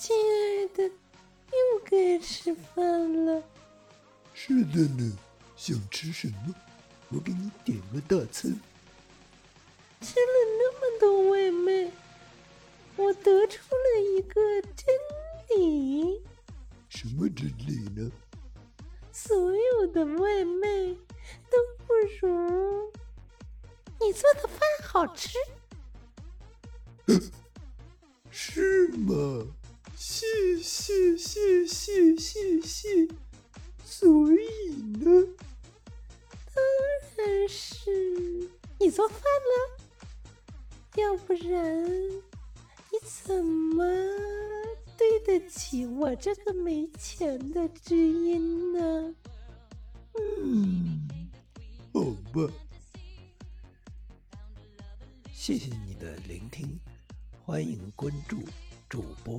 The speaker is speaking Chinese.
亲爱的，又该吃饭了。是的呢，想吃什么？我给你点了大餐。吃了那么多外卖，我得出了一个真理：什么真理呢？所有的外卖都不如你做的饭好吃。是吗？谢谢谢谢谢谢。所以呢？当然是你做饭了，要不然你怎么对得起我这个没钱的知音呢？嗯，好吧。谢谢你的聆听，欢迎关注主播